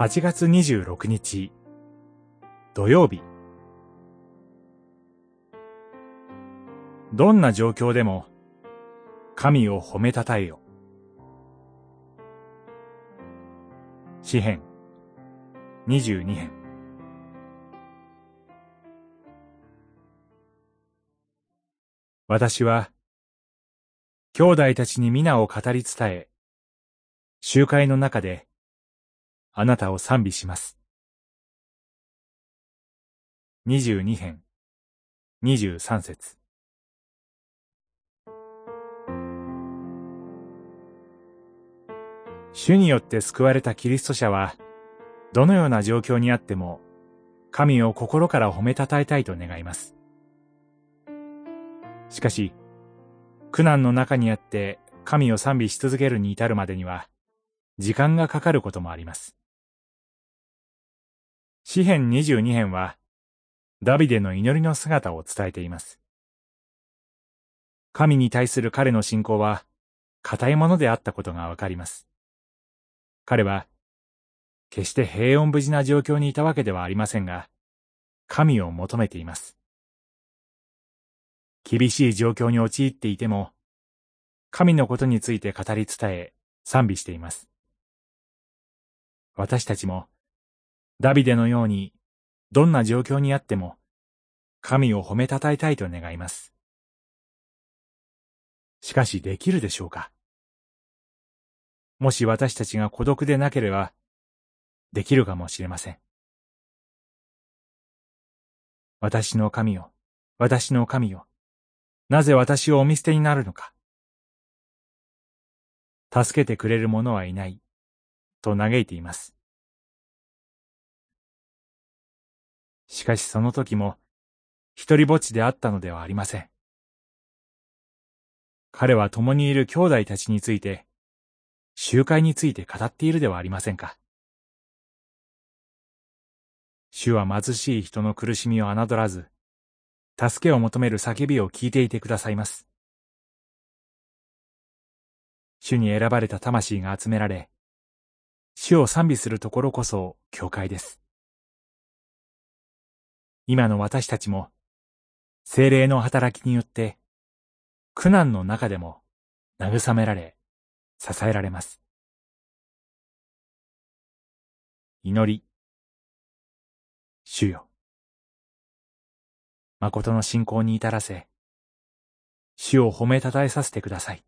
8月26日。土曜日。どんな状況でも神を褒めたたえよ。詩編。22編。私は兄弟たちに皆を語り伝え、集会の中であなたを賛美します。22編23節主によって救われたキリスト者は、どのような状況にあっても、神を心から褒めたたえたいと願います。しかし、苦難の中にあって神を賛美し続けるに至るまでには、時間がかかることもあります。詩編22編は、ダビデの祈りの姿を伝えています。神に対する彼の信仰は、固いものであったことがわかります。彼は、決して平穏無事な状況にいたわけではありませんが、神を求めています。厳しい状況に陥っていても、神のことについて語り伝え、賛美しています。私たちも、ダビデのように、どんな状況にあっても、神を褒めたたえたいと願います。しかしできるでしょうか？もし私たちが孤独でなければ、できるかもしれません。私の神よ、私の神よ、なぜ私をお見捨てになるのか？助けてくれる者はいない、と嘆いています。しかしその時も、一人ぼっちであったのではありません。彼は共にいる兄弟たちについて、集会について語っているではありませんか。主は貧しい人の苦しみを侮らず、助けを求める叫びを聞いていてくださいます。主に選ばれた魂が集められ、主を賛美するところこそ教会です。今の私たちも、精霊の働きによって、苦難の中でも慰められ、支えられます。祈り。主よ。誠の信仰に至らせ、主を褒めたたえさせてください。